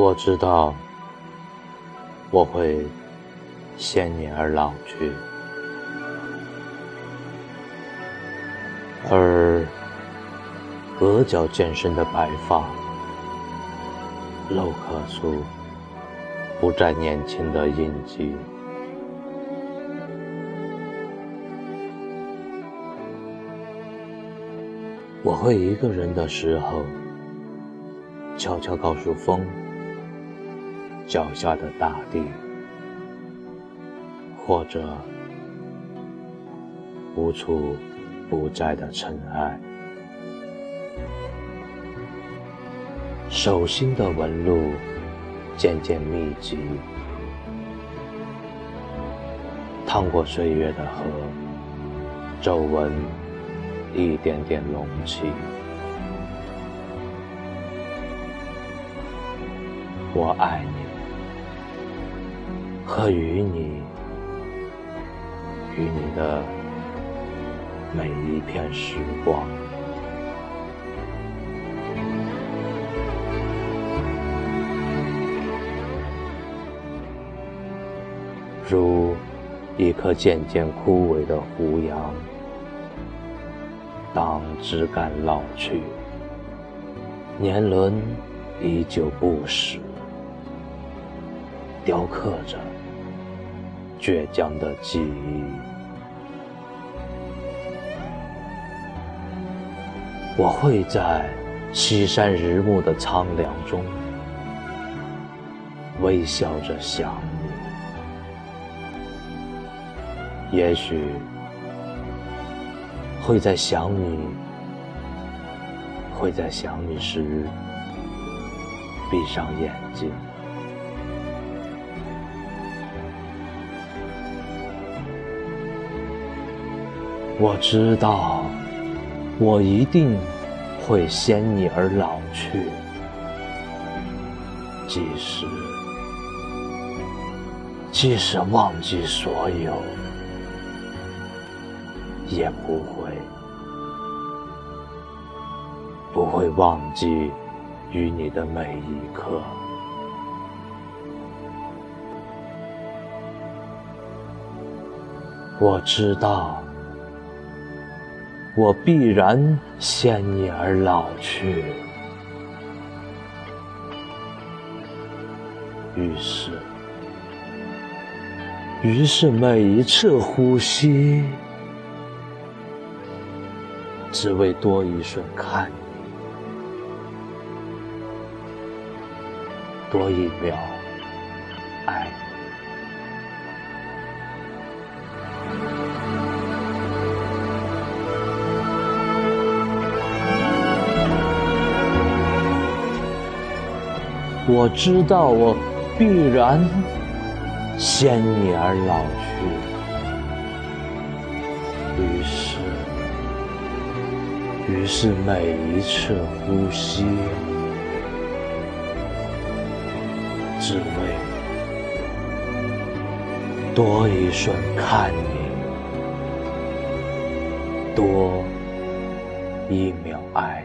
我知道我会先你而老去，而额角渐深的白发，露可出不再年轻的印记。我会一个人的时候，悄悄告诉风，脚下的大地，或者无处不在的尘埃，手心的纹路渐渐密集，趟过岁月的河，皱纹。一点点隆起，我爱你，和与你，与你的每一片时光，如一棵渐渐枯萎的胡杨。当枝干老去，年轮依旧不死，雕刻着倔强的记忆。我会在西山日暮的苍凉中，微笑着想你。也许。会在想你，会在想你时闭上眼睛。我知道，我一定会先你而老去，即使即使忘记所有。也不会，不会忘记与你的每一刻。我知道，我必然先你而老去。于是，于是每一次呼吸。只为多一瞬看你，多一秒爱你。我知道，我必然先你而老去。于是。于是每一次呼吸，只为多一瞬看你，多一秒爱。